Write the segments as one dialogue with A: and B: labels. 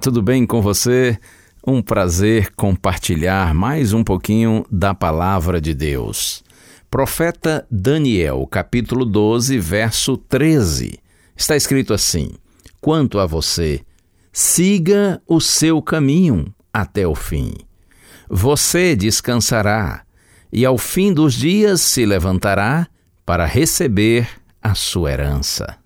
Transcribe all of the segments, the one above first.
A: tudo bem com você? Um prazer compartilhar mais um pouquinho da palavra de Deus. Profeta Daniel, capítulo 12, verso 13. Está escrito assim: Quanto a você, siga o seu caminho até o fim. Você descansará e ao fim dos dias se levantará para receber a sua herança.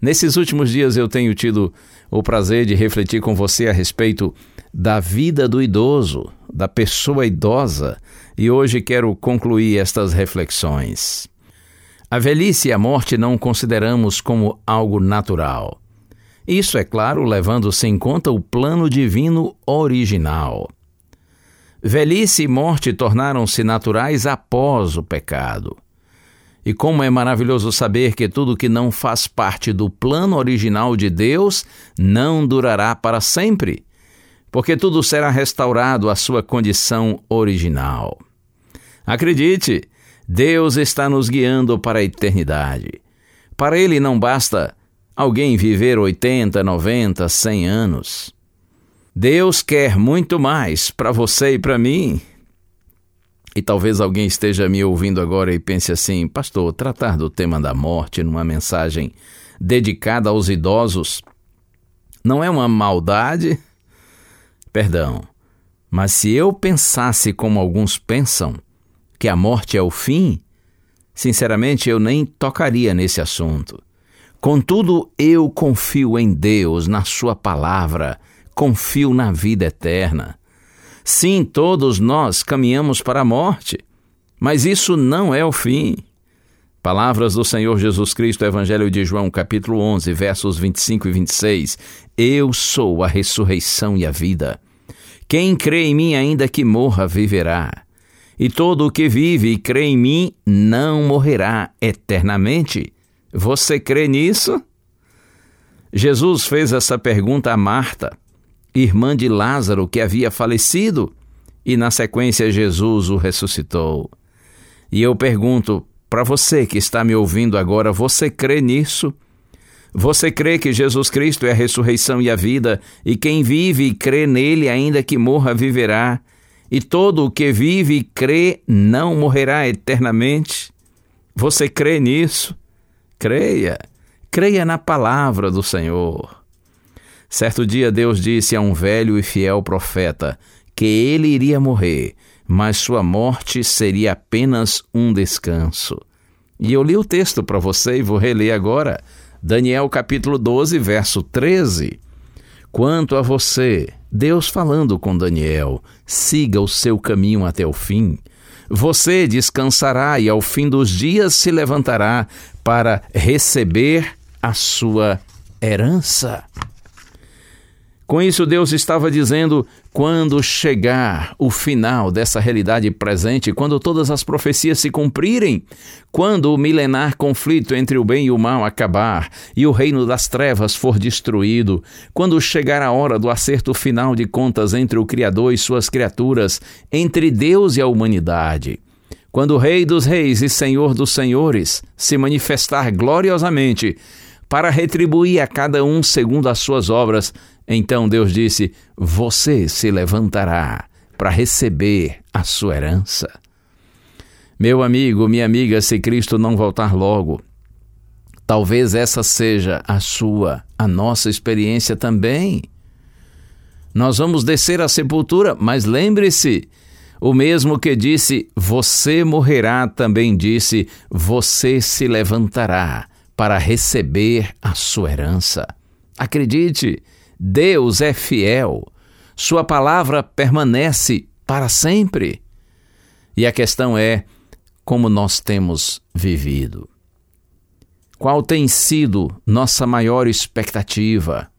A: Nesses últimos dias eu tenho tido o prazer de refletir com você a respeito da vida do idoso, da pessoa idosa, e hoje quero concluir estas reflexões. A velhice e a morte não consideramos como algo natural. Isso, é claro, levando-se em conta o plano divino original. Velhice e morte tornaram-se naturais após o pecado. E como é maravilhoso saber que tudo que não faz parte do plano original de Deus não durará para sempre, porque tudo será restaurado à sua condição original. Acredite, Deus está nos guiando para a eternidade. Para Ele não basta alguém viver 80, 90, 100 anos. Deus quer muito mais para você e para mim. E talvez alguém esteja me ouvindo agora e pense assim: Pastor, tratar do tema da morte numa mensagem dedicada aos idosos não é uma maldade? Perdão, mas se eu pensasse como alguns pensam, que a morte é o fim, sinceramente eu nem tocaria nesse assunto. Contudo, eu confio em Deus, na Sua palavra, confio na vida eterna. Sim, todos nós caminhamos para a morte, mas isso não é o fim. Palavras do Senhor Jesus Cristo, Evangelho de João, capítulo 11, versos 25 e 26. Eu sou a ressurreição e a vida. Quem crê em mim, ainda que morra, viverá. E todo o que vive e crê em mim não morrerá eternamente. Você crê nisso? Jesus fez essa pergunta a Marta, irmã de Lázaro, que havia falecido, e na sequência Jesus o ressuscitou. E eu pergunto para você que está me ouvindo agora: você crê nisso? Você crê que Jesus Cristo é a ressurreição e a vida, e quem vive e crê nele, ainda que morra, viverá? E todo o que vive e crê não morrerá eternamente? Você crê nisso? Creia, creia na palavra do Senhor. Certo dia Deus disse a um velho e fiel profeta que ele iria morrer, mas sua morte seria apenas um descanso. E eu li o texto para você e vou reler agora. Daniel capítulo 12, verso 13. Quanto a você, Deus falando com Daniel, siga o seu caminho até o fim. Você descansará e ao fim dos dias se levantará para receber a sua herança. Com isso, Deus estava dizendo: quando chegar o final dessa realidade presente, quando todas as profecias se cumprirem, quando o milenar conflito entre o bem e o mal acabar e o reino das trevas for destruído, quando chegar a hora do acerto final de contas entre o Criador e suas criaturas, entre Deus e a humanidade, Quando o Rei dos Reis e Senhor dos Senhores se manifestar gloriosamente para retribuir a cada um segundo as suas obras, então Deus disse: Você se levantará para receber a sua herança. Meu amigo, minha amiga, se Cristo não voltar logo, talvez essa seja a sua, a nossa experiência também. Nós vamos descer à sepultura, mas lembre-se, o mesmo que disse: Você morrerá, também disse: Você se levantará para receber a sua herança. Acredite, Deus é fiel, Sua palavra permanece para sempre. E a questão é: como nós temos vivido. Qual tem sido nossa maior expectativa?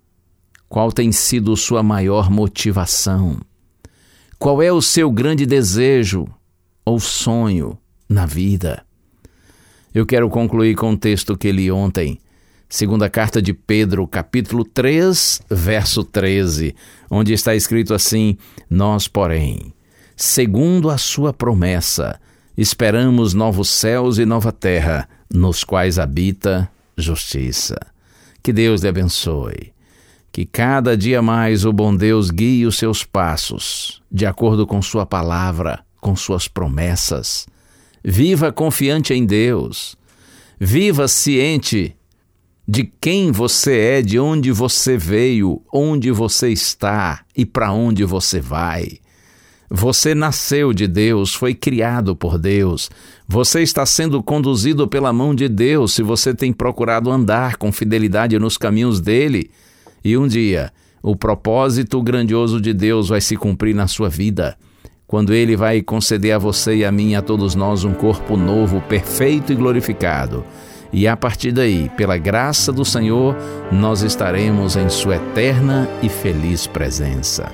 A: Qual tem sido sua maior motivação? Qual é o seu grande desejo ou sonho na vida? Eu quero concluir com um texto que li ontem, segunda carta de Pedro, capítulo 3, verso 13, onde está escrito assim: Nós, porém, segundo a sua promessa, esperamos novos céus e nova terra, nos quais habita justiça. Que Deus lhe abençoe. Que cada dia mais o bom Deus guie os seus passos, de acordo com Sua palavra, com Suas promessas. Viva confiante em Deus. Viva ciente de quem você é, de onde você veio, onde você está e para onde você vai. Você nasceu de Deus, foi criado por Deus. Você está sendo conduzido pela mão de Deus se você tem procurado andar com fidelidade nos caminhos dele. E um dia, o propósito grandioso de Deus vai se cumprir na sua vida. Quando ele vai conceder a você e a mim, a todos nós, um corpo novo, perfeito e glorificado. E a partir daí, pela graça do Senhor, nós estaremos em Sua eterna e feliz presença.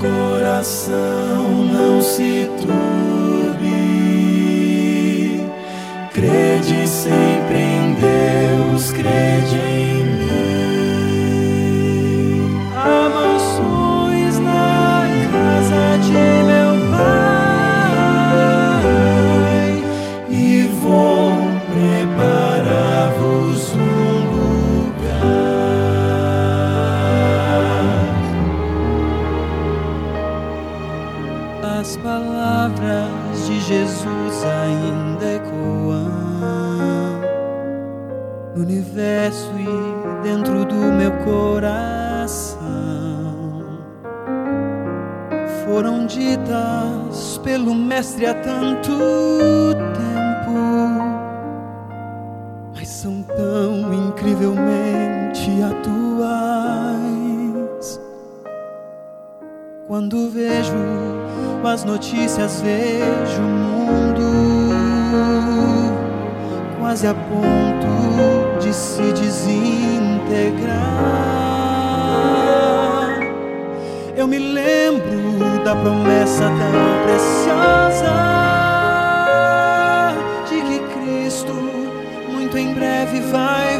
B: Coração não se as palavras de Jesus ainda ecoam no universo e dentro do meu coração. Foram ditas pelo Mestre há tanto tempo, mas são tão incrivelmente atuais. Quando vejo as notícias vejo o mundo quase a ponto de se desintegrar. Eu me lembro da promessa tão preciosa de que Cristo muito em breve vai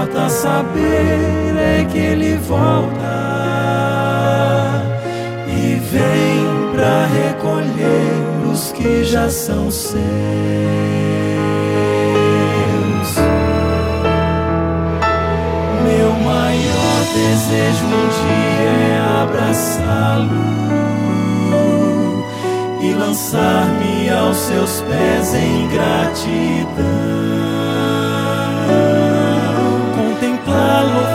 B: importa saber é que ele volta e vem para recolher os que já são seus. Meu maior desejo um dia é abraçá-lo e lançar-me aos seus pés em gratidão.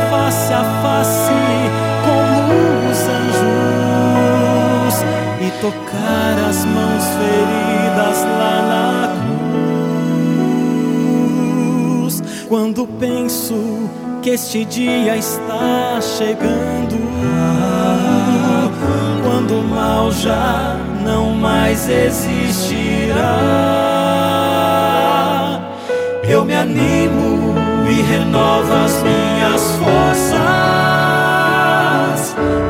B: Face a face, como os anjos tocar as mãos feridas lá na cruz. Quando penso que este dia está chegando, quando o mal já não mais existirá, eu me animo renovo as minhas forças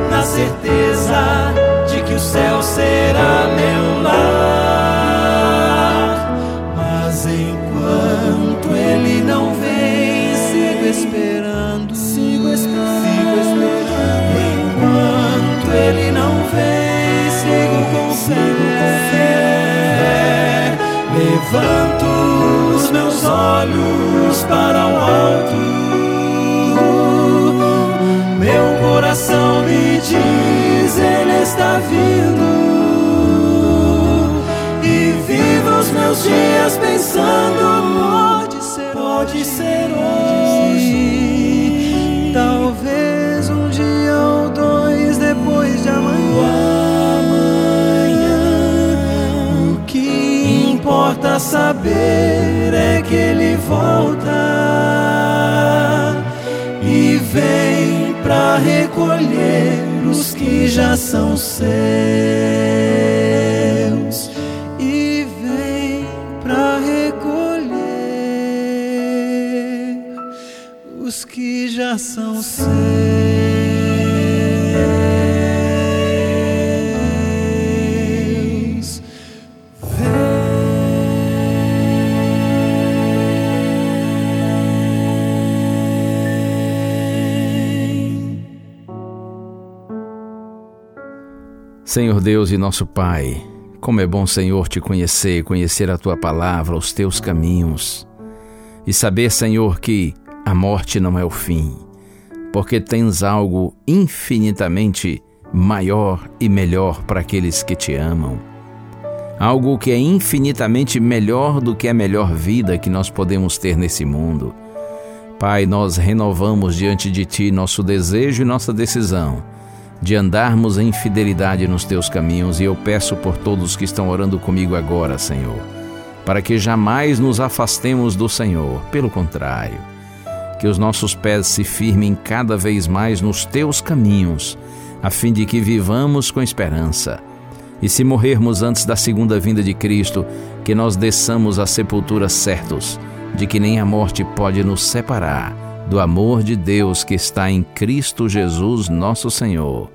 B: na certeza de que o céu será meu lar. Mas enquanto ele não vem, sigo esperando, sigo esperando, sigo esperando. Enquanto ele não vem, olhos para o alto. Meu coração me diz, Ele está vindo. E vivo os meus dias pensando: pode ser, pode ser hoje. Talvez um dia ou dois depois de amanhã. O que importa saber os que já são seus e vem para recolher os que já são seus.
A: Senhor Deus e nosso Pai, como é bom, Senhor, te conhecer, conhecer a tua palavra, os teus caminhos e saber, Senhor, que a morte não é o fim, porque tens algo infinitamente maior e melhor para aqueles que te amam. Algo que é infinitamente melhor do que a melhor vida que nós podemos ter nesse mundo. Pai, nós renovamos diante de Ti nosso desejo e nossa decisão de andarmos em fidelidade nos Teus caminhos e eu peço por todos que estão orando comigo agora, Senhor, para que jamais nos afastemos do Senhor, pelo contrário, que os nossos pés se firmem cada vez mais nos Teus caminhos, a fim de que vivamos com esperança. E se morrermos antes da segunda vinda de Cristo, que nós desçamos à sepultura certos de que nem a morte pode nos separar do amor de Deus que está em Cristo Jesus, nosso Senhor.